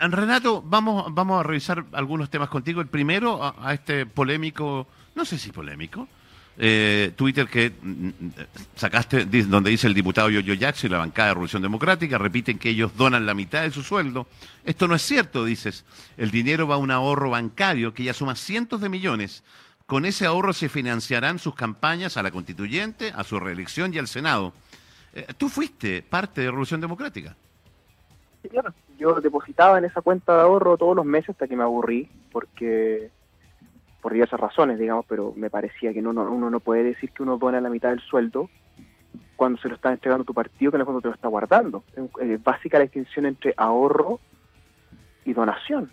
Renato, vamos, vamos a revisar algunos temas contigo. El primero, a, este polémico, no sé si polémico, eh, Twitter que mm, mm, sacaste, donde dice el diputado Yoyo Jackson y la bancada de Revolución Democrática, repiten que ellos donan la mitad de su sueldo. Esto no es cierto, dices. El dinero va a un ahorro bancario que ya suma cientos de millones. Con ese ahorro se financiarán sus campañas a la constituyente, a su reelección y al Senado. Eh, ¿Tú fuiste parte de Revolución Democrática? Sí, claro yo depositaba en esa cuenta de ahorro todos los meses hasta que me aburrí, porque por diversas razones, digamos, pero me parecía que uno, uno no puede decir que uno dona la mitad del sueldo cuando se lo está entregando tu partido, que en el fondo te lo está guardando. Es básica la distinción entre ahorro y donación.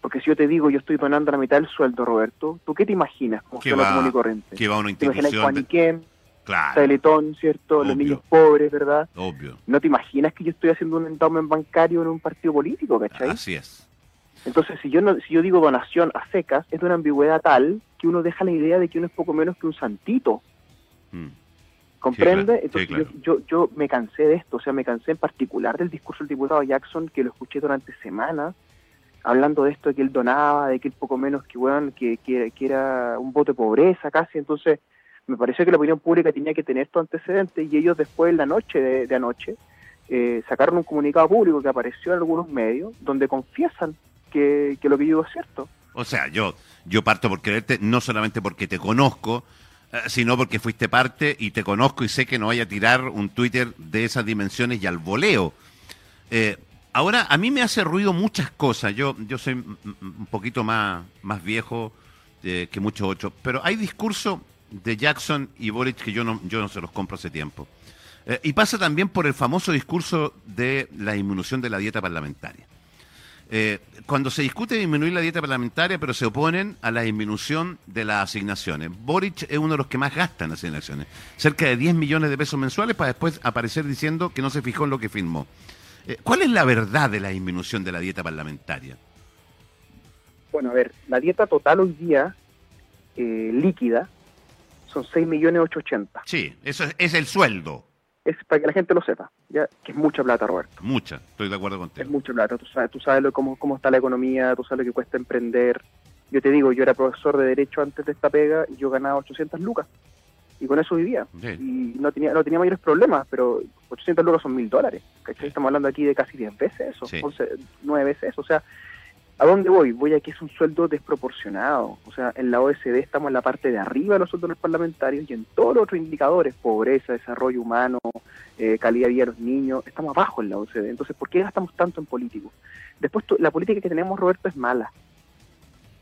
Porque si yo te digo, yo estoy donando la mitad del sueldo, Roberto, ¿tú qué te imaginas como ¿Qué va, común y corriente? ¿Qué va una institución? ¿Te Claro. Teletón, ¿cierto? Los niños pobres, ¿verdad? Obvio. No te imaginas que yo estoy haciendo un endowment bancario en un partido político, ¿cachai? Así es. Entonces, si yo no, si yo digo donación a secas, es de una ambigüedad tal que uno deja la idea de que uno es poco menos que un santito. Mm. ¿Comprende? Entonces yo, yo, yo, me cansé de esto, o sea, me cansé en particular del discurso del diputado Jackson, que lo escuché durante semanas, hablando de esto de que él donaba, de que él poco menos que, bueno, que, que, que era un voto de pobreza casi, entonces me pareció que la opinión pública tenía que tener estos antecedentes y ellos después en la noche de, anoche eh, sacaron un comunicado público que apareció en algunos medios donde confiesan que, lo que digo es cierto. O sea, yo, yo parto por creerte no solamente porque te conozco, eh, sino porque fuiste parte y te conozco y sé que no vaya a tirar un Twitter de esas dimensiones y al voleo. Eh, ahora, a mí me hace ruido muchas cosas. Yo, yo soy un poquito más, más viejo que muchos otros, pero hay discurso de Jackson y Boric que yo no, yo no se los compro hace tiempo. Eh, y pasa también por el famoso discurso de la disminución de la dieta parlamentaria. Eh, cuando se discute disminuir la dieta parlamentaria, pero se oponen a la disminución de las asignaciones. Boric es uno de los que más gastan asignaciones, cerca de 10 millones de pesos mensuales para después aparecer diciendo que no se fijó en lo que firmó. Eh, ¿Cuál es la verdad de la disminución de la dieta parlamentaria? Bueno, a ver, la dieta total hoy día líquida son 6 millones 880. Sí, eso es, el sueldo. Es para que la gente lo sepa, ya que es mucha plata, Roberto. Mucha, estoy de acuerdo contigo. Es mucha plata, tú sabes, tú sabes cómo, cómo está la economía, tú sabes lo que cuesta emprender. Yo te digo, yo era profesor de Derecho antes de esta pega y yo ganaba 800 lucas. Y con eso vivía. Y no tenía, no tenía mayores problemas, pero 800 lucas son mil dólares. Estamos hablando aquí de casi 10 veces eso, 11, 9 veces eso. O sea, ¿A dónde voy? Voy a que es un sueldo desproporcionado. O sea, en la OSD estamos en la parte de arriba de los sueldos parlamentarios y en todos los otros indicadores, pobreza, desarrollo humano, eh, calidad de vida de los niños, estamos abajo en la OSD. Entonces, ¿por qué gastamos tanto en políticos? Después, la política que tenemos, Roberto, es mala.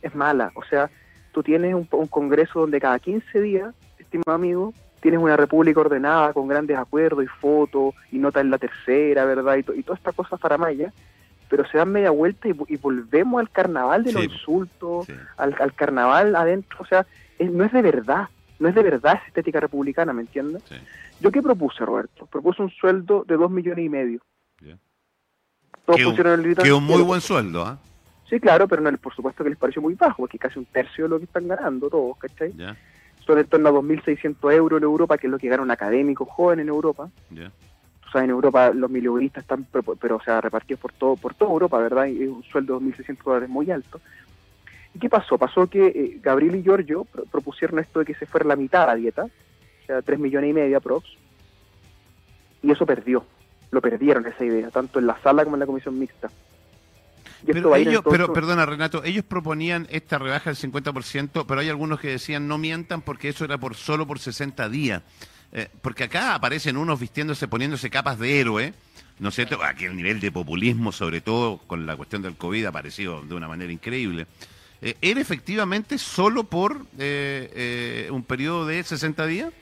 Es mala. O sea, tú tienes un, congreso donde cada 15 días, estimado amigo, tienes una república ordenada con grandes acuerdos y fotos y nota en la tercera, ¿verdad? Y, y toda esta cosa faramaya pero se dan media vuelta y, volvemos al carnaval de los insultos, al, carnaval adentro, o sea, no es de verdad, no es de verdad esa estética republicana, ¿me entiendes? ¿Yo qué propuse, Roberto? Propuse un sueldo de dos millones y medio. Todos que, un, el que un muy buen sueldo, ¿ah? Sí, claro, pero no, por supuesto que les pareció muy bajo, porque casi un tercio de lo que están ganando todos, ¿cachai? Son en torno a 2.600 euros en Europa, que es lo que gana un académico joven en Europa en Europa los milionistas están, pero, o sea, repartidos por todo por toda Europa, ¿verdad? Y un sueldo de 2.600 dólares muy alto. ¿Y qué pasó? Pasó que eh, Gabriel y Giorgio propusieron esto de que se fuera la mitad a la dieta, o sea, 3 millones y medio aprox, y eso perdió, lo perdieron esa idea, tanto en la sala como en la comisión mixta. pero, ellos, pero perdona Renato, ellos proponían esta rebaja del 50%, pero hay algunos que decían no mientan porque eso era por solo por 60 días. Eh, porque acá aparecen unos vistiéndose, poniéndose capas de héroe, ¿no es cierto? Aquí el nivel de populismo, sobre todo con la cuestión del COVID, ha aparecido de una manera increíble. Eh, ¿Era efectivamente solo por eh, un periodo de 60 días?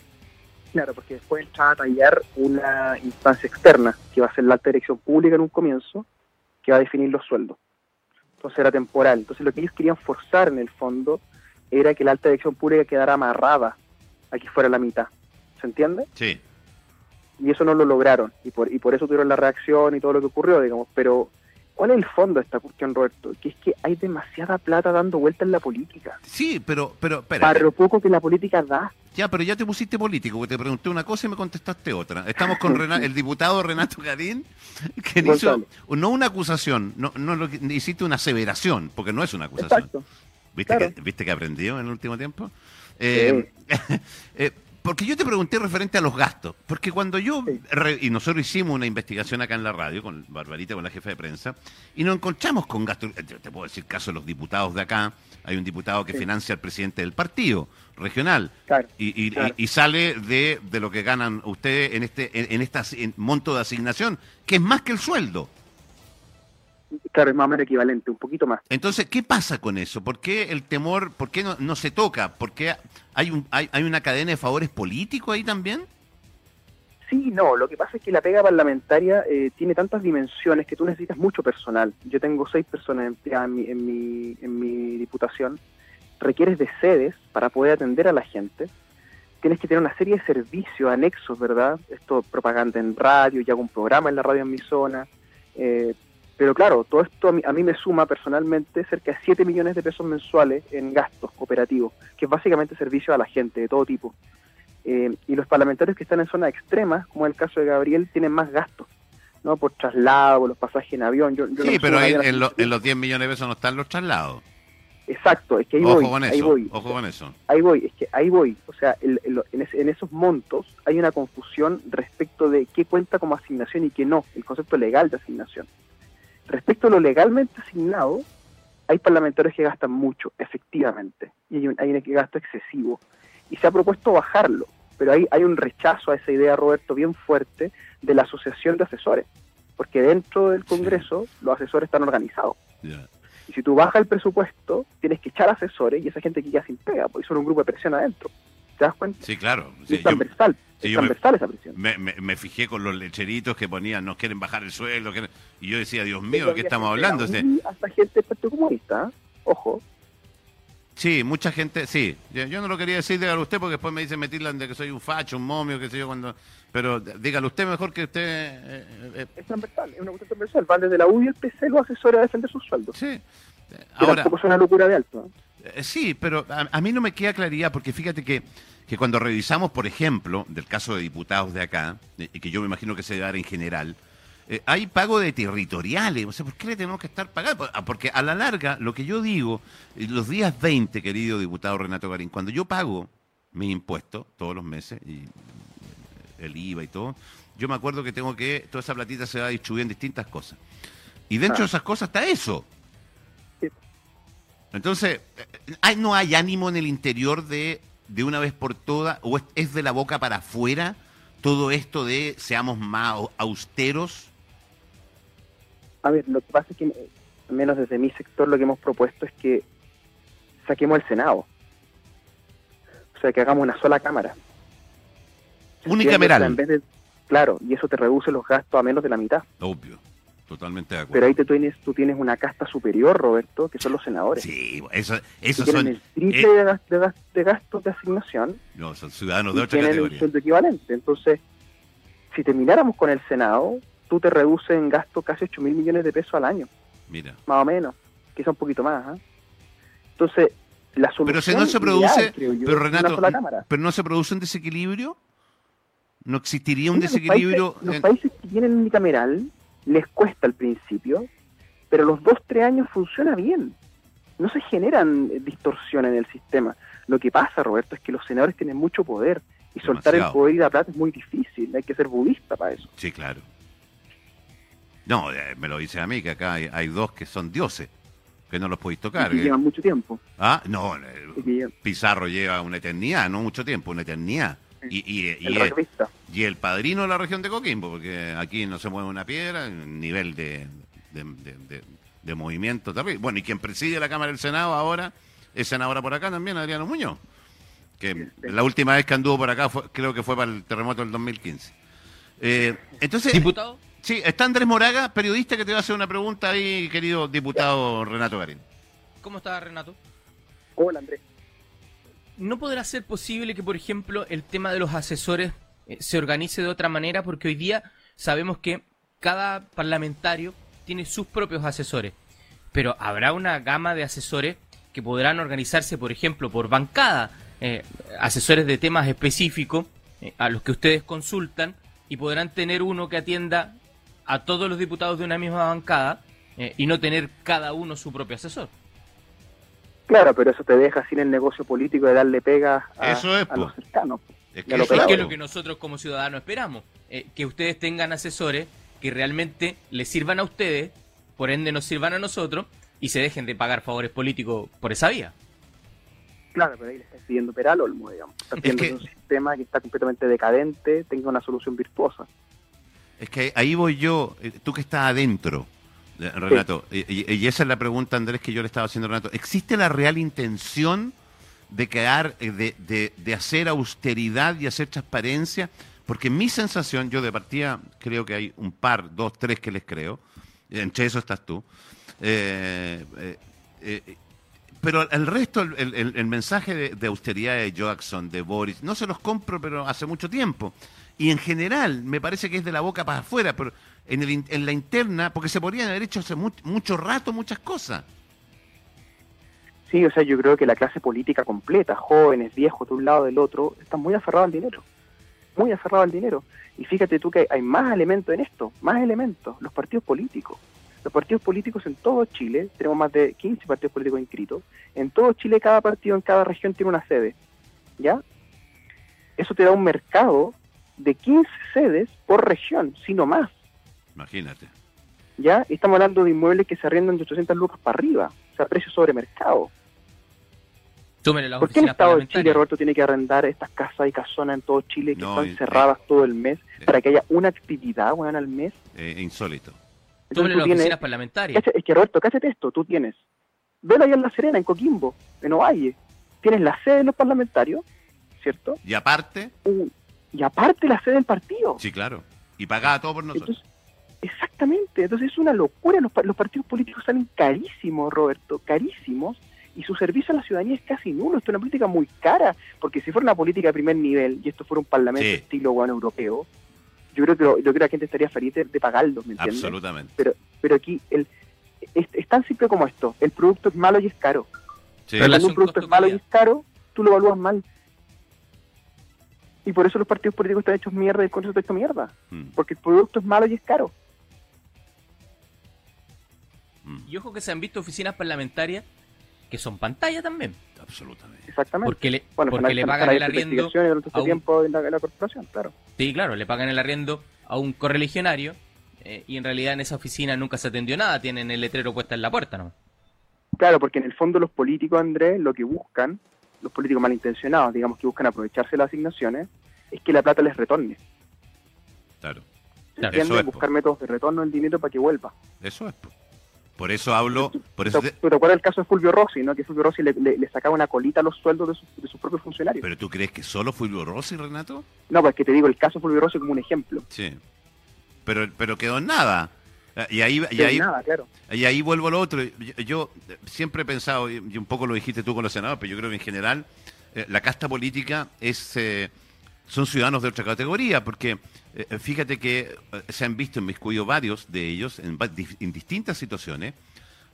Claro, porque después entraba a tallar una instancia externa, que va a ser la alta dirección pública en un comienzo, que va a definir los sueldos. Entonces era temporal. Entonces lo que ellos querían forzar en el fondo era que la alta dirección pública quedara amarrada a que fuera la mitad. ¿Se entiende? Sí. Y eso no lo lograron, y por, y por eso tuvieron la reacción y todo lo que ocurrió, digamos, pero ¿Cuál es el fondo de esta cuestión, Roberto? Que es que hay demasiada plata dando vuelta en la política. Sí, pero, pero, espera. Para lo poco que la política da. Ya, pero ya te pusiste político, porque te pregunté una cosa y me contestaste otra. Estamos con el diputado Renato Garín, que hizo no una acusación, no, no lo, hiciste una aseveración, porque no es una acusación. Exacto. ¿Viste, que, ¿Viste que aprendió en el último tiempo? Eh, eh, porque yo te pregunté referente a los gastos, porque cuando yo, y nosotros hicimos una investigación acá en la radio, con Barbarita, con la jefa de prensa, y nos encontramos con gastos, te puedo decir caso de los diputados de acá, hay un diputado que financia al presidente del partido regional, y, sale de, lo que ganan ustedes en este en, este monto de asignación, que es más que el sueldo. Claro, es más o menos equivalente, un poquito más. Entonces, ¿qué pasa con eso? ¿Por qué el temor, por qué no, no se toca? ¿Por qué hay, un, hay, hay una cadena de favores políticos ahí también? Sí, no, lo que pasa es que la pega parlamentaria eh, tiene tantas dimensiones que tú necesitas mucho personal. Yo tengo seis personas empleadas en mi, en mi, en mi diputación. Requieres de sedes para poder atender a la gente. Tienes que tener una serie de servicios anexos, ¿verdad? Esto, propaganda en radio, yo hago un programa en la radio en mi zona. Eh, pero claro, todo esto a mí, me suma personalmente cerca de 7 millones de pesos mensuales en gastos operativos, que es básicamente servicio a la gente de todo tipo. Eh, y los parlamentarios que están en zonas extremas, como el caso de Gabriel, tienen más gastos, ¿no? Por traslado, los pasajes en avión. sí, pero en, los 10 millones de pesos no están los traslados. Exacto, es que ahí voy. Con eso, ahí voy. Ojo con eso. Ahí voy, es que ahí voy. O sea, en, esos montos hay una confusión respecto de qué cuenta como asignación y qué no, el concepto legal de asignación. Respecto a lo legalmente asignado, hay parlamentarios que gastan mucho, efectivamente, y hay un, hay un gasto excesivo. Y se ha propuesto bajarlo, pero hay, hay un rechazo a esa idea, Roberto, bien fuerte de la asociación de asesores, porque dentro del Congreso los asesores están organizados. Y si tú bajas el presupuesto, tienes que echar asesores y esa gente que ya sin pega, porque son un grupo de presión adentro. ¿Te das cuenta? Sí, claro. es transversal. transversal esa presión. Me, fijé con los lecheritos que ponían, no quieren bajar el sueldo. Y yo decía, Dios mío, ¿de qué estamos hablando? Hasta gente del Comunista, ¿eh? ojo. Sí, mucha gente, sí. Yo, no lo quería decir, dígalo usted, porque después me dice Metirland de que soy un facho, un momio, qué sé yo, cuando... Pero dígalo usted mejor que usted... Eh, eh, es transversal, es una cuestión transversal. Van desde la U y el PC los asesores a defender sus sueldos. Sí. Ahora, tampoco es una locura de alto. Sí, pero a, mí no me queda claridad, porque fíjate que que cuando revisamos, por ejemplo, del caso de diputados de acá, y que yo me imagino que se debe dar en general, eh, hay pago de territoriales. O sea, ¿por qué le tenemos que estar pagando? Ah, porque a la larga, lo que yo digo, eh, los días 20, querido diputado Renato Garín, cuando yo pago mis impuestos todos los meses, y eh, el IVA y todo, yo me acuerdo que tengo que, toda esa platita se va a distribuir en distintas cosas. Y dentro de ah. esas cosas está eso. Entonces, no hay ánimo en el interior de de una vez por todas, o es, de la boca para afuera todo esto de seamos más austeros? A ver, lo que pasa es que, al menos desde mi sector, lo que hemos propuesto es que saquemos el Senado. O sea, que hagamos una sola cámara. Unicameral. claro, y eso te reduce los gastos a menos de la mitad. Obvio. Totalmente de acuerdo. Pero ahí te tienes, tú tienes una casta superior, Roberto, que son los senadores. Sí, eso, eso son... el triple eh, de, gastos de asignación. No, son ciudadanos de otra categoría. el equivalente. Entonces, si termináramos con el Senado, tú te reduces en gasto casi 8 mil millones de pesos al año. Mira. Más o menos. Quizá un poquito más. ¿ah? Entonces, la solución... Pero si no se produce... pero Renato, pero no se produce un desequilibrio. ¿No existiría un desequilibrio? Los países, que tienen unicameral les cuesta al principio, pero los dos, tres años funciona bien. No se generan distorsiones en el sistema. Lo que pasa, Roberto, es que los senadores tienen mucho poder y soltar el poder y la plata es muy difícil. Hay que ser budista para eso. Sí, claro. No, eh, me lo dice a mí que acá hay, dos que son dioses, que no los podéis tocar. Y que llevan mucho tiempo. Ah, no, eh, Pizarro lleva una eternidad, no mucho tiempo, una eternidad. Y, y, el, padrino de la región de Coquimbo, porque aquí no se mueve una piedra, nivel de, de, movimiento terrible. Bueno, y quien preside la Cámara del Senado ahora es senadora por acá también, Adriano Muñoz, que la última vez que anduvo por acá creo que fue para el terremoto del 2015. Eh, entonces, ¿Diputado? Sí, está Andrés Moraga, periodista, que te va a hacer una pregunta ahí, querido diputado Renato Garín. ¿Cómo está, Renato? Hola, Andrés no podrá ser posible que, por ejemplo, el tema de los asesores eh, se organice de otra manera, porque hoy día sabemos que cada parlamentario tiene sus propios asesores. Pero habrá una gama de asesores que podrán organizarse, por ejemplo, por bancada, eh, asesores de temas específicos eh, a los que ustedes consultan y podrán tener uno que atienda a todos los diputados de una misma bancada y no tener cada uno su propio asesor. Claro, pero eso te deja sin el negocio político de darle pega a, los cercanos. Es que, es lo que nosotros como ciudadanos esperamos, que ustedes tengan asesores que realmente les sirvan a ustedes, por ende nos sirvan a nosotros y se dejen de pagar favores políticos por esa vía. Claro, pero ahí le estás pidiendo peral olmo, digamos. Estás pidiendo un sistema que está completamente decadente tenga una solución virtuosa. Es que ahí voy yo, eh, tú que estás adentro, eh, Renato, y, esa es la pregunta, Andrés, que yo le estaba haciendo a Renato. ¿Existe la real intención de quedar, eh, de, de, hacer austeridad y hacer transparencia? Porque mi sensación, yo de partida creo que hay un par, dos, tres que les creo, entre eso estás tú, eh, eh, eh, pero el resto, el, mensaje de, austeridad de Jackson, de Boris, no se los compro, pero hace mucho tiempo. Y en general, me parece que es de la boca para afuera, pero en, en la interna, porque se podrían haber hecho hace mucho rato muchas cosas. Sí, o sea, yo creo que la clase política completa, jóvenes, viejos, de un lado del otro, están muy aferrados al dinero. Muy aferrados al dinero. Y fíjate tú que hay más elementos en esto, más elementos, los partidos políticos los partidos políticos en todo Chile, tenemos más de 15 partidos políticos inscritos, en todo Chile cada partido en cada región tiene una sede, ¿ya? Eso te da un mercado de 15 sedes por región, sino más. Imagínate. ¿Ya? Estamos hablando de inmuebles que se arriendan de 800 lucas para arriba, o sea, precio sobre mercado. ¿Por qué el Estado de Chile, Roberto, tiene que arrendar estas casas y casonas en todo Chile que están cerradas todo el mes para que haya una actividad, bueno, al mes? Eh, insólito. Entonces, las oficinas parlamentarias. Es que Roberto, cállate esto, tú tienes, velo allá en La Serena, en Coquimbo, en Ovalle, tienes la sede de los parlamentarios, ¿cierto? Y aparte. y aparte la sede del partido. Sí, claro. Y pagada todo por nosotros. Exactamente. Entonces es una locura. Los, los partidos políticos salen carísimos, Roberto, carísimos. Y su servicio a la ciudadanía es casi nulo. Esto es una política muy cara. Porque si fuera una política de primer nivel y esto fuera un parlamento estilo bueno europeo, yo creo que yo creo que la gente estaría feliz de, pagarlo, ¿me entiendes? Absolutamente. Pero, pero aquí el, es, tan simple como esto, el producto es malo y es caro. Pero cuando un producto es malo y es caro, tú lo evalúas mal. Y por eso los partidos políticos están hechos mierda y el Consejo está hecho mierda. Mm. Porque el producto es malo y es caro. Mm. Y ojo que se han visto oficinas parlamentarias que son pantalla también. Absolutamente. Exactamente. Porque le, porque le pagan el arriendo. A un... tiempo en la, corporación, claro. Sí, claro, le pagan el arriendo a un correligionario eh, y en realidad en esa oficina nunca se atendió nada, tienen el letrero puesto en la puerta, ¿no? Claro, porque en el fondo los políticos, Andrés, lo que buscan, los políticos malintencionados, digamos que buscan aprovecharse de las asignaciones, es que la plata les retorne. Claro. claro. buscar métodos de retorno del dinero para que vuelva. Eso es. Por eso hablo. Por eso te... acuerdas el caso de Fulvio Rossi, ¿no? Que Fulvio Rossi le, sacaba una colita a los sueldos de, sus propios funcionarios. ¿Pero tú crees que solo Fulvio Rossi, Renato? No, pues que te digo el caso de Fulvio Rossi como un ejemplo. Sí. Pero, pero quedó en nada. Y ahí, y ahí, nada, claro. y ahí vuelvo a lo otro. Yo, siempre he pensado, y un poco lo dijiste tú con los senadores, pero yo creo que en general eh, la casta política es eh, son ciudadanos de otra categoría, porque eh, fíjate que eh, se han visto en mis varios de ellos en, distintas situaciones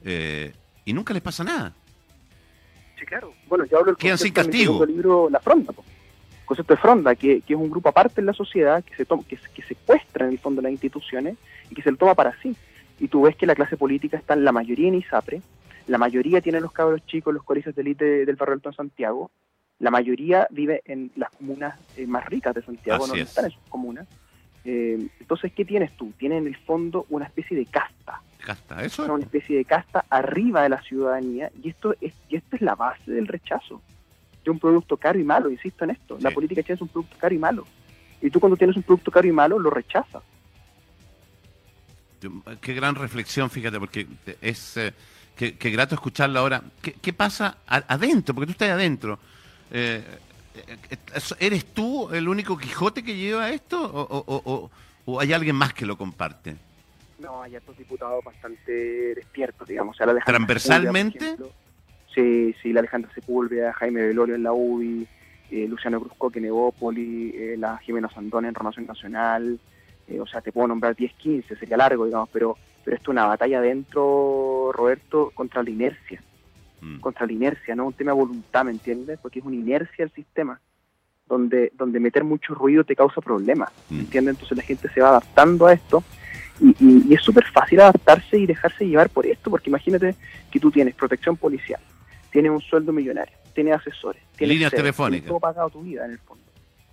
eh, y nunca les pasa nada. Sí, claro. Bueno, yo hablo del Quedan sin castigo. libro La Fronda, el concepto de Fronda, que, es un grupo aparte en la sociedad que se toma, que, que secuestra en el fondo las instituciones y que se lo toma para sí. Y tú ves que la clase política está en la mayoría en ISAPRE, la mayoría tiene los cabros chicos, los colegios de élite del barrio Alto Santiago, la mayoría vive en las comunas más ricas de Santiago, no están en sus comunas. Eh, entonces, ¿qué tienes tú? Tienes en el fondo una especie de casta. Casta, eso Una especie de casta arriba de la ciudadanía y esto es, y esto es la base del rechazo de un producto caro y malo, insisto en esto. La política china es un producto caro y malo. Y tú cuando tienes un producto caro y malo, lo rechazas. Qué gran reflexión, fíjate, porque es... Eh, qué, grato escucharla ahora. ¿Qué, pasa adentro? Porque tú estás adentro. Eh, ¿Eres tú el único Quijote que lleva esto o, hay alguien más que lo comparte? No, hay otros diputados bastante despiertos, digamos. ¿Transversalmente? sí, sí, la Alejandra Sepúlveda, Jaime Velorio en la UBI, eh, Luciano Cruzco en Evópoli, eh, la Jimena Sandón en Renovación Nacional, eh, o sea, te puedo nombrar 10, 15, sería largo, digamos, pero, pero esto es una batalla dentro, Roberto, contra la inercia. Mm. Contra la inercia, no un tema de voluntad, ¿me entiendes? Porque es una inercia el sistema, donde, donde meter mucho ruido te causa problemas, ¿me mm. entiendes? Entonces la gente se va adaptando a esto y, y, es súper fácil adaptarse y dejarse llevar por esto, porque imagínate que tú tienes protección policial, tienes un sueldo millonario, tienes asesores, tienes líneas telefónicas, todo pagado tu vida en el fondo.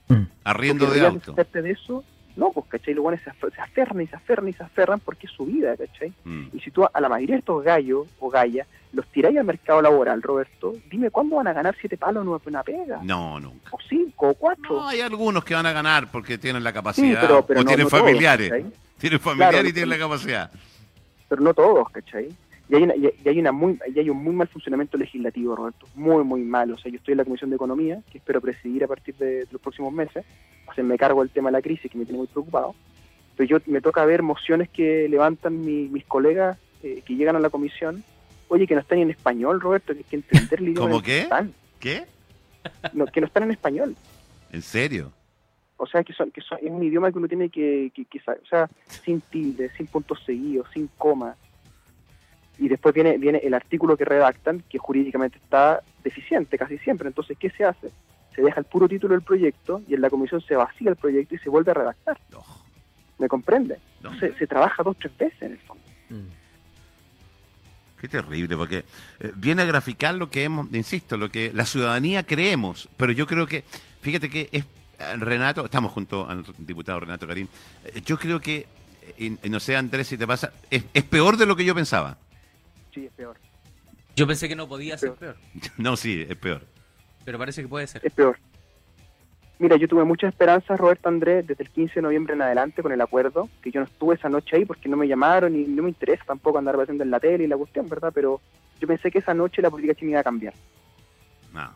Mm. Arriendo de auto. de eso, no, pues, ¿cachai? Los buenos se, aferran y se aferran y se aferran porque es su vida, ¿cachai? Mm. Y si tú a la mayoría de estos gallos o gallas los tiráis al mercado laboral, Roberto, dime cuándo van a ganar siete palos en una pega. No, nunca. O cinco, o cuatro. No, hay algunos que van a ganar porque tienen la capacidad o tienen familiares. tienen familiares y tienen la capacidad. Pero no todos, ¿cachai? Y hay, una, y hay, una muy, y hay un muy mal funcionamiento legislativo, Roberto, muy, muy mal. O sea, yo estoy en la Comisión de Economía, que espero presidir a partir de, los próximos meses. O sea, me cargo el tema de la crisis, que me tiene muy preocupado. Pero yo me toca ver mociones que levantan mis colegas eh, que llegan a la comisión. Oye, que no están en español, Roberto, que hay que entender el idioma. ¿Cómo qué? ¿Qué? No, que no están en español. ¿En serio? O sea, que, son, que son, es un idioma que uno tiene que, que, que o sea, sin tilde, sin puntos seguidos, sin coma y después viene, viene el artículo que redactan, que jurídicamente está deficiente casi siempre. Entonces, ¿qué se hace? Se deja el puro título del proyecto y en la comisión se vacía el proyecto y se vuelve a redactar. ¿Me comprende? Se, trabaja dos o tres veces en el fondo. Mm. Qué terrible, porque eh, viene a graficar lo que hemos, insisto, lo que la ciudadanía creemos, pero yo creo que, fíjate que es, eh, Renato, estamos junto al diputado Renato Karim, eh, yo creo que, no sé Andrés si te pasa, es peor de lo que yo pensaba sí, es peor. Yo pensé que no podía ser peor. No, sí, es peor. Pero parece que puede ser. Es peor. Mira, yo tuve muchas esperanzas, Roberto Andrés, desde el 15 de noviembre en adelante con el acuerdo, que yo no estuve esa noche ahí porque no me llamaron y no me interesa tampoco andar haciendo en la tele y la cuestión, ¿verdad? Pero yo pensé que esa noche la política china iba a cambiar.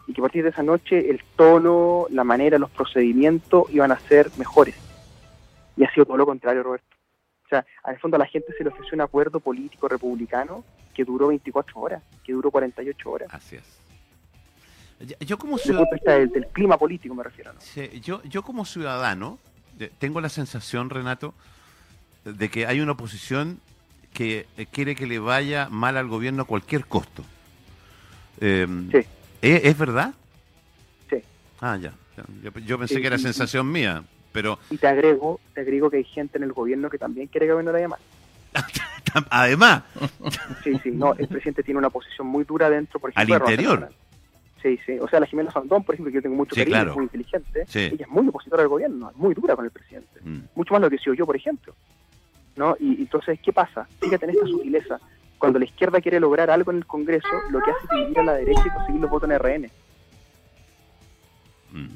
Y que a partir de esa noche el tono, la manera, los procedimientos iban a ser mejores. Y ha sido todo lo contrario, Roberto. O sea, al fondo a la gente se le ofreció un acuerdo político republicano que duró 24 horas, que duró 48 horas. Así es. Yo como ciudadano... Del, clima político me refiero. yo, yo como ciudadano tengo la sensación, Renato, de que hay una oposición que eh, quiere que le vaya mal al gobierno a cualquier costo. Em, sí. ¿es, verdad? Sí. Ah, ya. Yo, pensé que era sensación mía. Pero... Y te agrego, te agrego que hay gente en el gobierno que también quiere que venga a llamar. Además. Sí, sí, no, el presidente tiene una posición muy dura dentro, por ejemplo. Al interior. Sí, sí. O sea, la Jimena Sandón, por ejemplo, que yo tengo mucho cariño, es muy inteligente, ella es muy opositora al gobierno, es muy dura con el presidente. Mm. Mucho más lo que soy yo, por ejemplo. ¿No? Y entonces, ¿qué pasa? Fíjate en esta sutileza. Cuando la izquierda quiere lograr algo en el Congreso, lo que hace es dividir a la derecha y conseguir los votos en RN. Mm.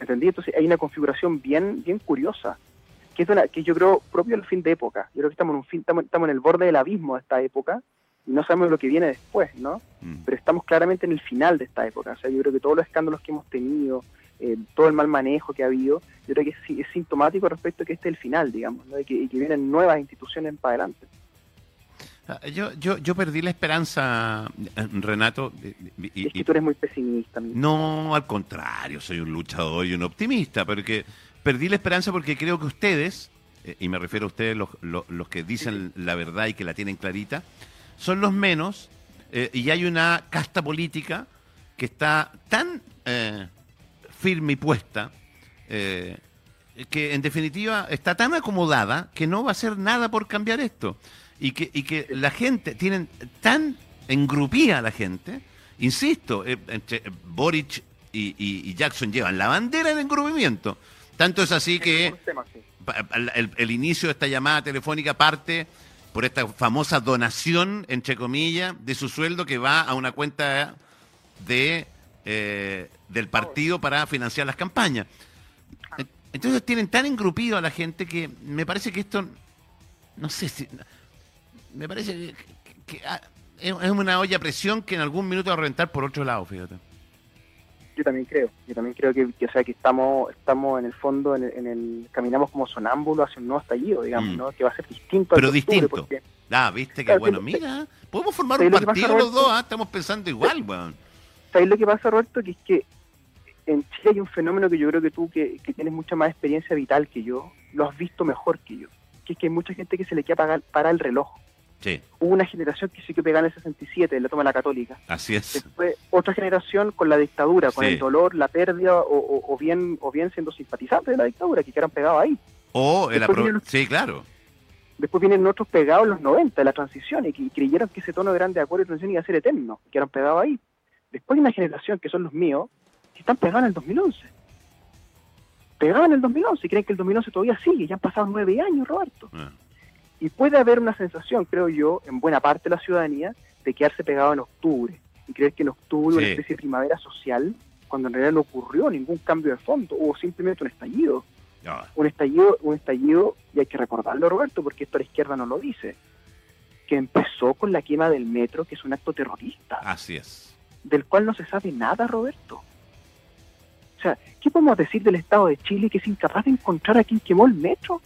¿Entendí? Entonces hay una configuración bien, bien curiosa, que es una, que yo creo propio del fin de época. Yo creo que estamos en un fin, estamos, en el borde del abismo de esta época y no sabemos lo que viene después, ¿no? Mm. Pero estamos claramente en el final de esta época. O sea, yo creo que todos los escándalos que hemos tenido, eh, todo el mal manejo que ha habido, yo creo que es, sintomático respecto a que este es el final, digamos, ¿no? y, que, y que vienen nuevas instituciones para adelante. Ah, yo, yo, yo perdí la esperanza, eh, Renato. Y, es que tú eres muy pesimista. No, al contrario, soy un luchador y un optimista, porque perdí la esperanza porque creo que ustedes, eh, y me refiero a ustedes los, los, que dicen la verdad y que la tienen clarita, son los menos eh, y hay una casta política que está tan firme y puesta que en definitiva está tan acomodada que no va a hacer nada por cambiar esto y que, y que la gente, tienen tan engrupida la gente, insisto, eh, entre Boric y, Jackson llevan la bandera del engrupimiento. Tanto es así que el, inicio de esta llamada telefónica parte por esta famosa donación, entre comillas, de su sueldo que va a una cuenta de eh, del partido para financiar las campañas. Entonces tienen tan engrupido a la gente que me parece que esto, no sé si, me parece que, ah, es una olla a presión que en algún minuto va a reventar por otro lado, fíjate. Yo también creo, yo también creo que, o sea, que estamos estamos en el fondo, en el, caminamos como sonámbulos hacia un nuevo estallido, digamos, mm. ¿no? Que va a ser distinto. Pero distinto. ah, viste que bueno, mira, podemos formar un partido los dos, ¿ah? estamos pensando igual, weón. ¿Sabes lo que pasa, Roberto? Que es que en Chile hay un fenómeno que yo creo que tú, que, que tienes mucha más experiencia vital que yo, lo has visto mejor que yo que es que hay mucha gente que se le queda pagar para el reloj. Sí. Hubo una generación que sí que pegaba en el 67, la toma la católica. Así es. Después otra generación con la dictadura, con Sí. el dolor, la pérdida o, o- o bien o bien siendo simpatizantes de la dictadura, que quedaron pegados ahí. O el viene- Sí, claro. Después vienen otros pegados en los 90, de la transición, y que creyeron que ese tono de grande acuerdo y transición iba a ser eterno, y quedaron pegados ahí. Después hay una generación, que son los míos, que están pegados en el 2011. Pegados en el 2011 y creen que el 2011 todavía sigue, ya han pasado nueve años, Roberto. Ah. Y puede haber una sensación, creo yo, en buena parte de la ciudadanía, de quedarse pegado en octubre, y creer que en octubre Sí. una especie de primavera social, cuando en realidad no ocurrió ningún cambio de fondo, hubo simplemente un estallido No. un estallido, un estallido, y hay que recordarlo, Roberto, porque esto la izquierda no lo dice, que empezó con la quema del metro, que es un acto terrorista, Así es. del cual no se sabe nada, Roberto. O sea, ¿qué podemos decir del Estado de Chile que es incapaz de encontrar a quien quemó el metro?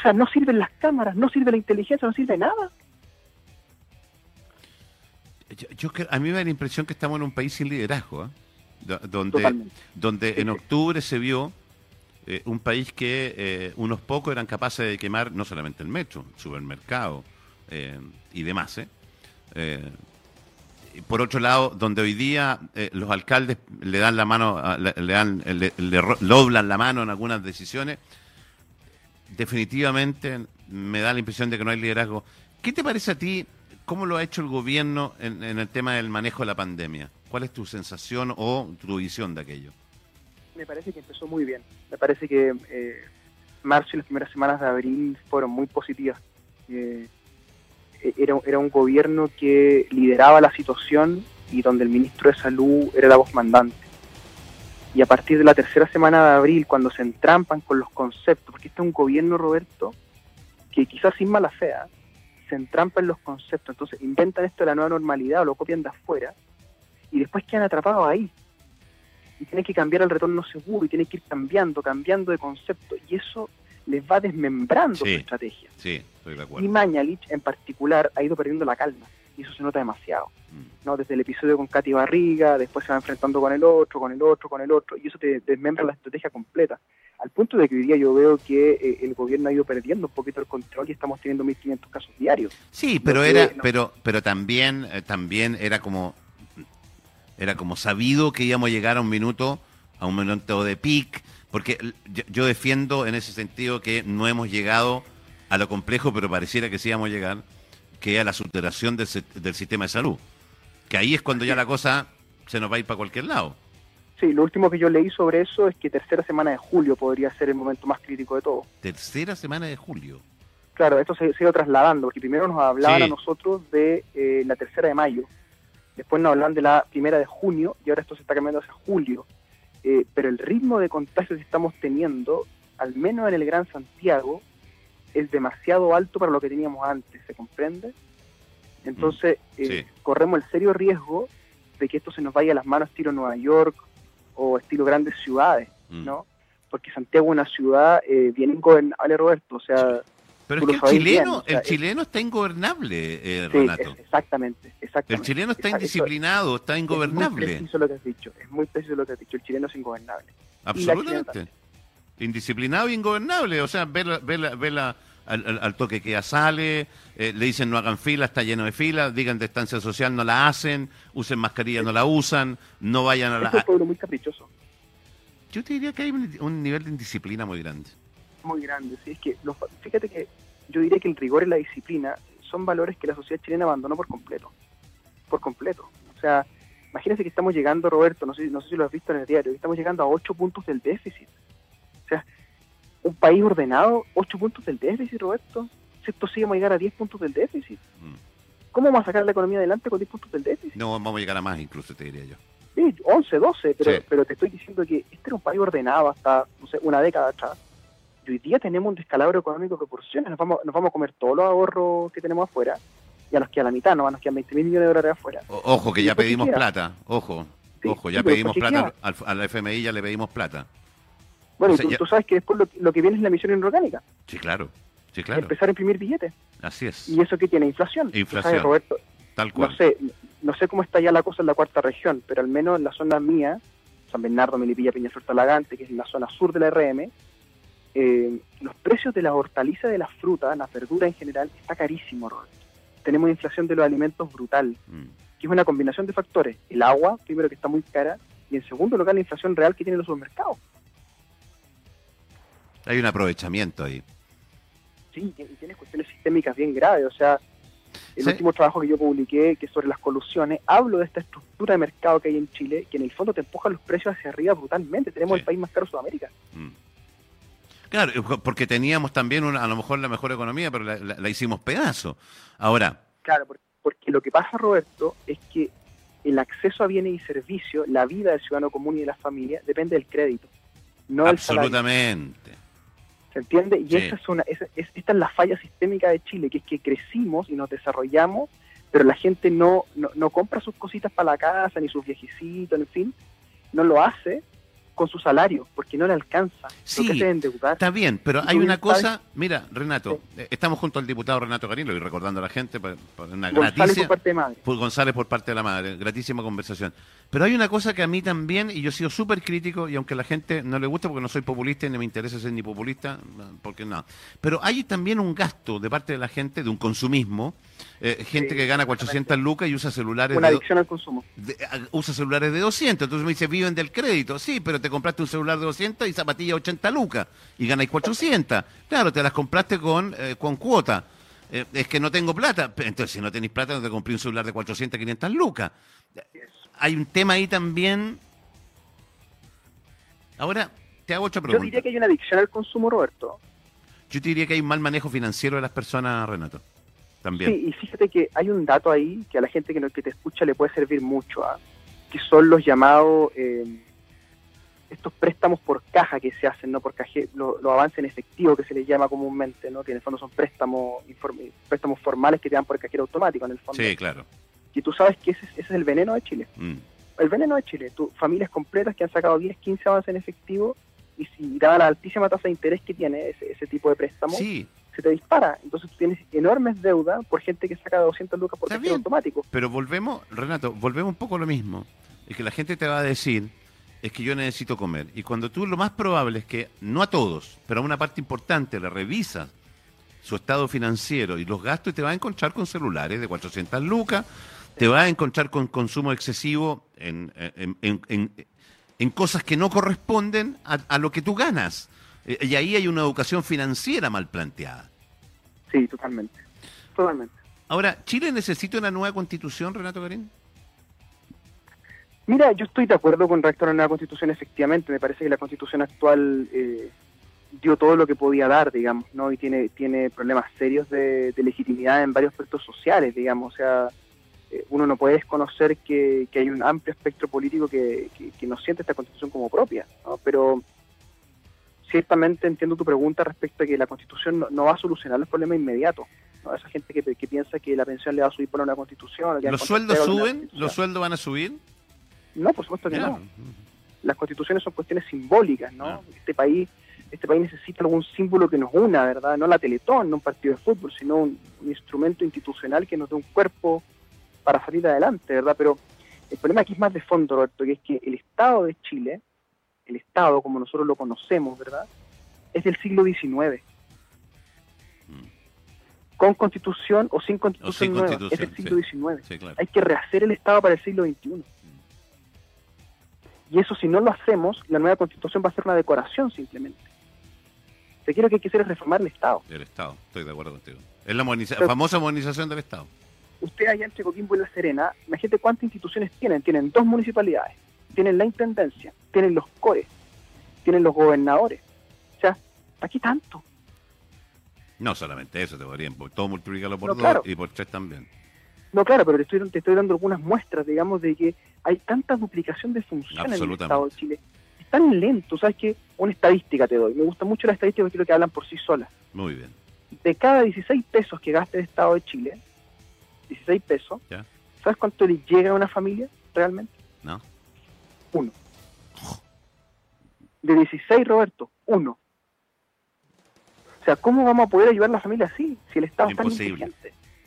O sea, no sirven las cámaras, no sirve la inteligencia, no sirve nada. Yo, yo creo- a mí me da la impresión que estamos en un país sin liderazgo, ¿eh? Do- donde, Totalmente. donde Sí, en sí. octubre se vio eh, un país que eh, unos pocos eran capaces de quemar no solamente el metro, el supermercado y demás. ¿eh? Y por otro lado, donde hoy día eh, los alcaldes le dan la mano, le, le dan, le, le doblan la mano en algunas decisiones, definitivamente me da la impresión de que no hay liderazgo. ¿Qué te parece a ti? ¿Cómo lo ha hecho el gobierno en, el tema del manejo de la pandemia? ¿Cuál es tu sensación o tu visión de aquello? Me parece que empezó muy bien. Me parece que eh, marzo y las primeras semanas de abril fueron muy positivas. Eh, era, era un gobierno que lideraba la situación y donde el ministro de Salud era la voz mandante. Y a partir de la tercera semana de abril, cuando se entrampan con los conceptos, porque este es un gobierno, Roberto, que quizás sin mala fe, ¿ah? se entrampa en los conceptos, entonces inventan esto de la nueva normalidad o lo copian de afuera, y después quedan atrapados ahí y tienen que cambiar el retorno seguro y tienen que ir cambiando, cambiando de concepto y eso les va desmembrando Sí. su estrategia. Sí, estoy de Y acuerdo. Mañalich en particular ha ido perdiendo la calma y eso se nota demasiado. Mm. ¿no? Desde el episodio con Katy Barriga, después se va enfrentando con el otro, con el otro, con el otro y eso te desmembra la estrategia completa. Al punto de que hoy día yo veo que eh, el gobierno ha ido perdiendo un poquito el control y estamos teniendo 1.500 casos diarios. Sí, pero que- era, no. pero, pero también, eh, también era como, era como sabido que íbamos a llegar a un minuto, a un minuto de pic, porque yo, yo defiendo en ese sentido que no hemos llegado a lo complejo, pero pareciera que sí íbamos a llegar, que a la superación del, del sistema de salud. Que ahí es cuando ya la cosa se nos va a ir para cualquier lado. Sí, lo último que yo leí sobre eso es que tercera semana de julio podría ser el momento más crítico de todo. Tercera semana de julio. Claro, esto se, se ha ido trasladando, porque primero nos hablaban Sí. a nosotros de eh, la tercera de mayo, después nos hablan de la primera de junio y ahora esto se está cambiando hacia julio. Eh, pero el ritmo de contagios que estamos teniendo, al menos en el Gran Santiago, es demasiado alto para lo que teníamos antes, ¿se comprende? Entonces, Mm, eh, corremos el serio riesgo de que esto se nos vaya a las manos estilo Nueva York o estilo grandes ciudades, Mm. ¿no? Porque Santiago es una ciudad eh, bien ingobernable, Roberto, o sea... Pero es que el chileno, bien, o sea, el chileno está ingobernable, eh, Sí, Renato. es- exactamente, exactamente. El chileno está indisciplinado, está Es muy ingobernable. preciso lo que has dicho, es muy preciso lo que has dicho, el chileno es ingobernable. Absolutamente. Indisciplinado y ingobernable. O sea, ve, la- ve, la- ve la- al, al- toque que ya sale, eh, le dicen no hagan fila, está lleno de filas, digan distancia social, no la hacen, usen mascarilla, no la usan, no vayan a Es un la... pueblo muy caprichoso, Yo te diría que hay un, un nivel de indisciplina muy grande. muy grande. ¿sí? Es que los- fíjate que yo diría que el rigor y la disciplina son valores que la sociedad chilena abandonó por completo. Por completo. O sea, imagínense que estamos llegando, Roberto, no sé, no sé si lo has visto en el diario, que estamos llegando a 8 puntos del déficit. Un país ordenado, 8 puntos del déficit, Roberto. Si esto sigue, vamos a llegar a 10 puntos del déficit. Mm. ¿Cómo vamos a sacar la economía adelante con 10 puntos del déficit? No vamos a llegar a más incluso, te diría yo. Sí, 11, 12, pero, Sí. pero te estoy diciendo que este era un país ordenado hasta, no sé, una década atrás. Y hoy día tenemos un descalabro económico de proporciones. Nos vamos, nos vamos a comer todos los ahorros que tenemos afuera. Ya nos queda la mitad, no nos quedan 20 mil millones de dólares afuera. O- ojo, que ¿Y ya pedimos plata, ojo. Sí, Ojo, ya pedimos plata, al, a la FMI ya le pedimos plata. Bueno, O sea, y tú, ya- tú sabes que después lo, lo que viene es la emisión inorgánica. Sí, claro, sí, claro. Empezar a imprimir billetes. Así es, ¿Y eso qué tiene? Inflación. Inflación. sabes, Roberto, tal cual. no sé, no sé cómo está ya la cosa en la cuarta región, pero al menos en la zona mía, San Bernardo, Melipilla, Peñaflor, Talagante, que es la zona sur de la RM, eh, los precios de las hortalizas, de las frutas, la verdura en general, está carísimo, Roberto. Tenemos inflación de los alimentos brutal, mm. que es una combinación de factores. El agua, primero que está muy cara, y en segundo lugar la inflación real que tienen los supermercados. Hay un aprovechamiento ahí. Sí, y tienes cuestiones sistémicas bien graves. O sea, el último trabajo que yo publiqué, que es sobre las colusiones, hablo de esta estructura de mercado que hay en Chile, que en el fondo te empuja los precios hacia arriba brutalmente. Tenemos el país más caro de Sudamérica. Mm. Claro, porque teníamos también a lo mejor la mejor economía, pero la, hicimos pedazo. Ahora. Claro, porque, lo que pasa, Roberto, es que el acceso a bienes y servicios, la vida del ciudadano común y de la familia, depende del crédito, no Absolutamente. ¿Se entiende? Y esa es una, esa, es, esta es la falla sistémica de Chile, que es que crecimos y nos desarrollamos, pero la gente no, no, no compra sus cositas para la casa, ni sus viejecitos, en fin, no lo hace con su salario, porque no le alcanza. Sí, está bien, pero hay una cosa, mira, Renato, eh, estamos junto al diputado Renato Garín, y recordando a la gente, por, una González por parte de madre. González por parte de la madre, gratísima conversación. Pero hay una cosa que a mí también, y yo he sido súper crítico, y aunque a la gente no le gusta porque no soy populista y no me interesa ser ni populista, porque no. Pero hay también un gasto de parte de la gente, de un consumismo, eh, gente que gana 400 lucas y usa celulares. Una adicción al consumo. usa celulares de 200. Entonces me dice, viven del crédito. Sí, pero te compraste un celular de 200 y zapatillas 80 lucas y ganáis 400. Claro, te las compraste con, eh, con cuota. Eh, es que no tengo plata. Entonces, si no tenéis plata, no te compré un celular de 400, 500 lucas. Hay un tema ahí también. Ahora, te hago otra pregunta. Yo diría que hay una adicción al consumo, Roberto. Yo te diría que hay un mal manejo financiero de las personas, Renato. Sí, y fíjate que hay un dato ahí que a la gente que, que te escucha le puede servir mucho, ¿ah? que son los llamados, eh, estos préstamos por caja que se hacen, no por caje, los lo avances en efectivo que se les llama comúnmente, ¿no? que en el fondo son préstamos, préstamos formales que te dan por cajero automático en el fondo. Sí, claro. Y tú sabes que ese, es el veneno de Chile. Mm. El veneno de Chile, tú, familias completas que han sacado 10, 15 avances en efectivo y si dada la altísima tasa de interés que tiene ese, ese tipo de préstamo, sí se te dispara. Entonces tú tienes enormes deudas por gente que saca 200 lucas por cajero automático. Pero volvemos, Renato, volvemos un poco a lo mismo. Es que la gente te va a decir, es que yo necesito comer. Y cuando tú lo más probable es que, no a todos, pero a una parte importante, le revisas su estado financiero y los gastos y te va a encontrar con celulares de 400 lucas, te va a encontrar con consumo excesivo en, en, cosas que no corresponden a lo que tú ganas. Eh, y ahí hay una educación financiera mal planteada. Sí, totalmente. Totalmente. Ahora, ¿Chile necesita una nueva constitución, Renato Garín? Mira, yo estoy de acuerdo con respecto a una nueva constitución, efectivamente. Me parece que la constitución actual eh, dio todo lo que podía dar, digamos, ¿no? Y tiene, tiene problemas serios de, legitimidad en varios aspectos sociales, digamos. O sea, eh, uno no puede desconocer que, hay un amplio espectro político que, que, que no siente esta constitución como propia, ¿no? Pero ciertamente entiendo tu pregunta respecto a que la Constitución no, va a solucionar los problemas inmediatos. ¿no? Esa gente que, piensa que la pensión le va a subir por una Constitución. ¿Los sueldos suben? ¿Los sueldos van a subir? No, por supuesto que no. Las constituciones son cuestiones simbólicas, ¿no? Este país este país necesita algún símbolo que nos una, ¿verdad? No la Teletón, no un partido de fútbol, sino un, instrumento institucional que nos dé un cuerpo para salir adelante, ¿verdad? Pero el problema aquí es más de fondo, Roberto, que es que el Estado de Chile el Estado, como nosotros lo conocemos, ¿verdad? Es del siglo XIX. Con constitución o sin constitución, nueva, es del siglo XIX. Hay que rehacer el Estado para el siglo XXI. Y eso si no lo hacemos, la nueva constitución va a ser una decoración simplemente. Se quiere que hay que hacer es reformar el Estado. El Estado, estoy de acuerdo contigo. Es la famosa modernización del Estado. Usted allá entre Coquimbo y La Serena, imagínate cuántas instituciones tienen. Tienen dos municipalidades, tienen la intendencia, tienen los cores, tienen los gobernadores. O sea, aquí tanto? No solamente eso, te podrían todo multiplicarlo por dos y por tres también. No, claro, pero te estoy, te estoy dando algunas muestras, digamos, de que hay tanta duplicación de funciones en el Estado de Chile. Es tan lento, ¿sabes qué? Una estadística te doy. Me gusta mucho la estadística porque creo que hablan por sí solas. Muy bien. De cada 16 pesos que gaste el Estado de Chile, 16 pesos, ¿sabes cuánto le llega a una familia realmente? No. Uno. De 16, Roberto, uno. O sea, ¿cómo vamos a poder ayudar a la familia así si el Estado está Imposible.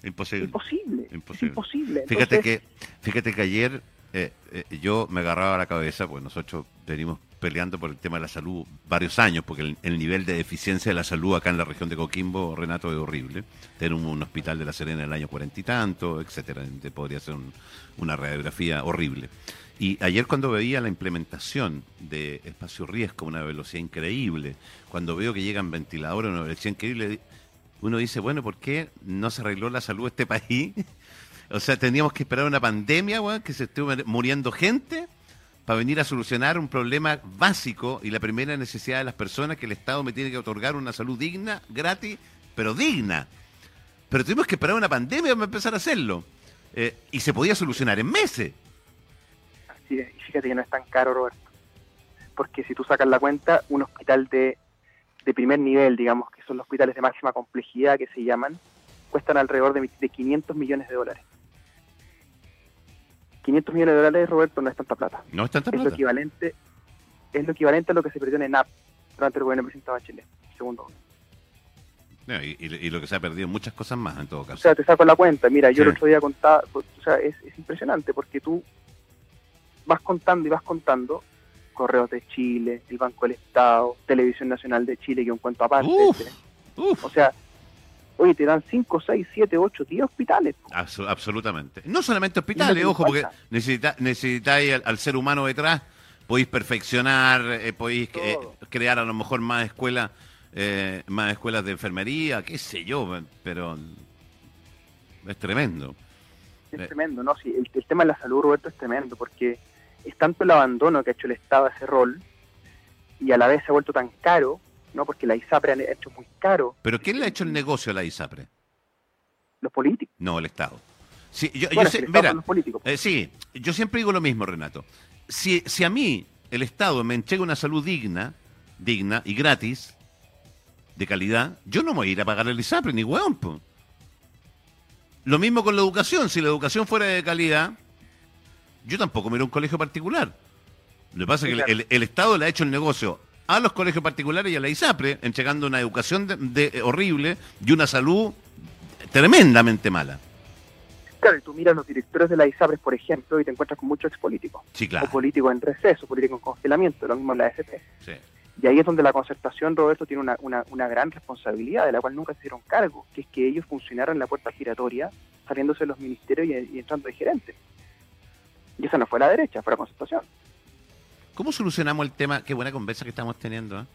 Imposible. Imposible. imposible. Fíjate que, fíjate que ayer eh, eh, yo me agarraba la cabeza, pues nosotros venimos peleando por el tema de la salud varios años, porque el, nivel de deficiencia de la salud acá en la región de Coquimbo, Renato, es horrible. Tener un, hospital de la Serena en el año cuarenta y tanto, etcétera, podría ser una radiografía horrible. Y ayer cuando veía la implementación de espacio riesgo una velocidad increíble, cuando veo que llegan ventiladores a una velocidad increíble, uno dice, bueno, ¿por qué no se arregló la salud de este país? o sea, teníamos que esperar una pandemia, que se esté muriendo gente para venir a solucionar un problema básico y la primera necesidad de las personas que el Estado me tiene que otorgar una salud digna, gratis, pero digna. Pero tuvimos que esperar una pandemia para empezar a hacerlo. Eh, y se podía solucionar en meses. Es, y fíjate que no es tan caro, Roberto. Porque si tú sacas la cuenta, un hospital de, de primer nivel, digamos, que son los hospitales de máxima complejidad que se llaman, cuestan alrededor de, de 500 millones de dólares. 500 millones de dólares, Roberto, no es tanta plata. No es tanta plata. Es lo equivalente, es lo equivalente a lo que se perdió en ENAP durante el gobierno presidente Chile, segundo. y, lo que se ha perdido muchas cosas más en todo caso. O sea, te saco la cuenta. Mira, yo el otro día contaba, o sea, es, impresionante porque tú vas contando y vas contando Correos de Chile, el Banco del Estado, Televisión Nacional de Chile, que un cuento aparte. O sea, Oye, te dan 5, 6, 7, 8, 10 hospitales. absolutamente. No solamente hospitales, ojo, porque necesita, necesitáis al, ser humano detrás, podéis perfeccionar, eh, podéis eh, crear a lo mejor más escuelas, eh, más escuelas de enfermería, qué sé yo, pero es tremendo. Es tremendo, ¿no? Sí, el, el tema de la salud, Roberto, es tremendo, porque es tanto el abandono que ha hecho el Estado a ese rol, y a la vez se ha vuelto tan caro ¿no? Porque la ISAPRE ha hecho muy caro. ¿Pero quién le ha hecho el negocio a la ISAPRE? Los políticos. No, el Estado. Sí, yo, los políticos. Eh, sí, yo siempre digo lo mismo, Renato. Si, si a mí el Estado me entrega una salud digna, digna y gratis, de calidad, yo no me voy a ir a pagar el ISAPRE, ni hueón. Lo mismo con la educación. Si la educación fuera de calidad, yo tampoco a un colegio particular. Lo que pasa es que el, el, Estado le ha hecho el negocio a los colegios particulares y a la ISAPRE, entregando una educación de, horrible y una salud tremendamente mala. Claro, y tú miras los directores de la ISAPRE, por ejemplo, y te encuentras con muchos expolíticos. Sí, claro. O políticos en receso, políticos en congelamiento, lo mismo en la FP. Sí. Y ahí es donde la concertación, Roberto, tiene una, una, una, gran responsabilidad, de la cual nunca se dieron cargo, que es que ellos funcionaron en la puerta giratoria, saliéndose de los ministerios y, y entrando de gerentes. Y esa no fue la derecha, fue la concertación. ¿Cómo solucionamos el tema? Qué buena conversa que estamos teniendo. ¿eh?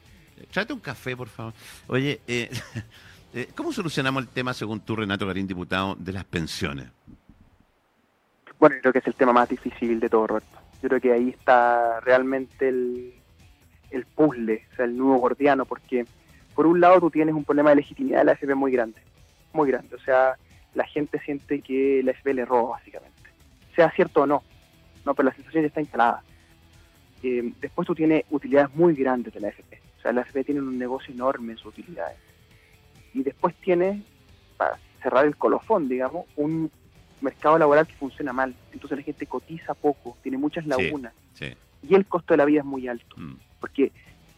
Tráete un café, por favor. Oye, eh, eh, ¿cómo solucionamos el tema, según tú, Renato Garín, diputado, de las pensiones? Bueno, yo creo que es el tema más difícil de todo, Roberto. Yo creo que ahí está realmente el, el puzzle, o sea, el nuevo gordiano, porque por un lado tú tienes un problema de legitimidad de la FP muy grande, muy grande. O sea, la gente siente que la FP le roba, básicamente. Sea cierto o no, no, pero la sensación ya está instalada. Eh, después tú tienes utilidades muy grandes de la AFP. O sea, la AFP tiene un negocio enorme en sus utilidades. Y después tiene, para cerrar el colofón, digamos, un mercado laboral que funciona mal. Entonces la gente cotiza poco, tiene muchas lagunas. Y el costo de la vida es muy alto. Mm. Porque,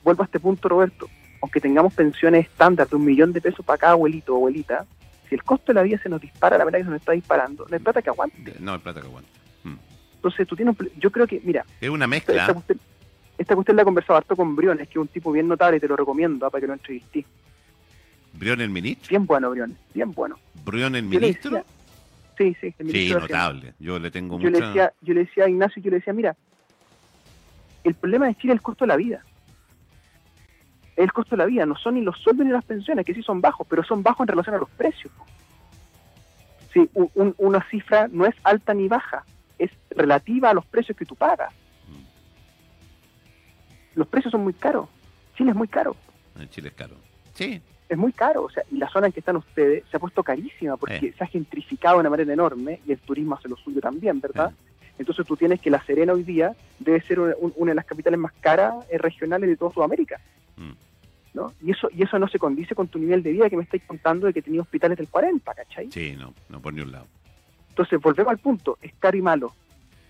vuelvo a este punto, Roberto, aunque tengamos pensiones estándar de un millón de pesos para cada abuelito o abuelita, si el costo de la vida se nos dispara la verdad que se nos está disparando, no hay plata que aguante. No hay plata que aguante. Entonces tú tienes yo creo que, mira... Es una mezcla. Esta cuestión, la he conversado harto con Briones, que es un tipo bien notable y te lo recomiendo ah, para que lo entrevisté. ¿Brion el ministro? Bien bueno, Briones, bien bueno. ¿Brion el ministro? sí, sí. El sí, notable. Yo le tengo yo Le decía, yo le decía a Ignacio, yo le decía, mira, el problema de Chile es el costo de la vida. El costo de la vida, no son ni los sueldos ni las pensiones, que sí son bajos, pero son bajos en relación a los precios. Sí, una cifra no es alta ni baja, relativa a los precios que tú pagas. Los precios son muy caros. Chile es muy caro. Chile es caro. Sí. Es muy caro. O sea, y la zona en que están ustedes se ha puesto carísima porque eh. se ha gentrificado de una manera enorme y el turismo hace lo suyo también, ¿verdad? Eh. Entonces tú tienes que La Serena hoy día debe ser una, de las capitales más caras eh, regionales de toda Sudamérica. Mm. ¿no? Y eso y eso no se condice con tu nivel de vida que me estáis contando de que tenía hospitales del 40, ¿cachai? Sí, no, no por ni un lado. Entonces, volvemos al punto, es caro y malo.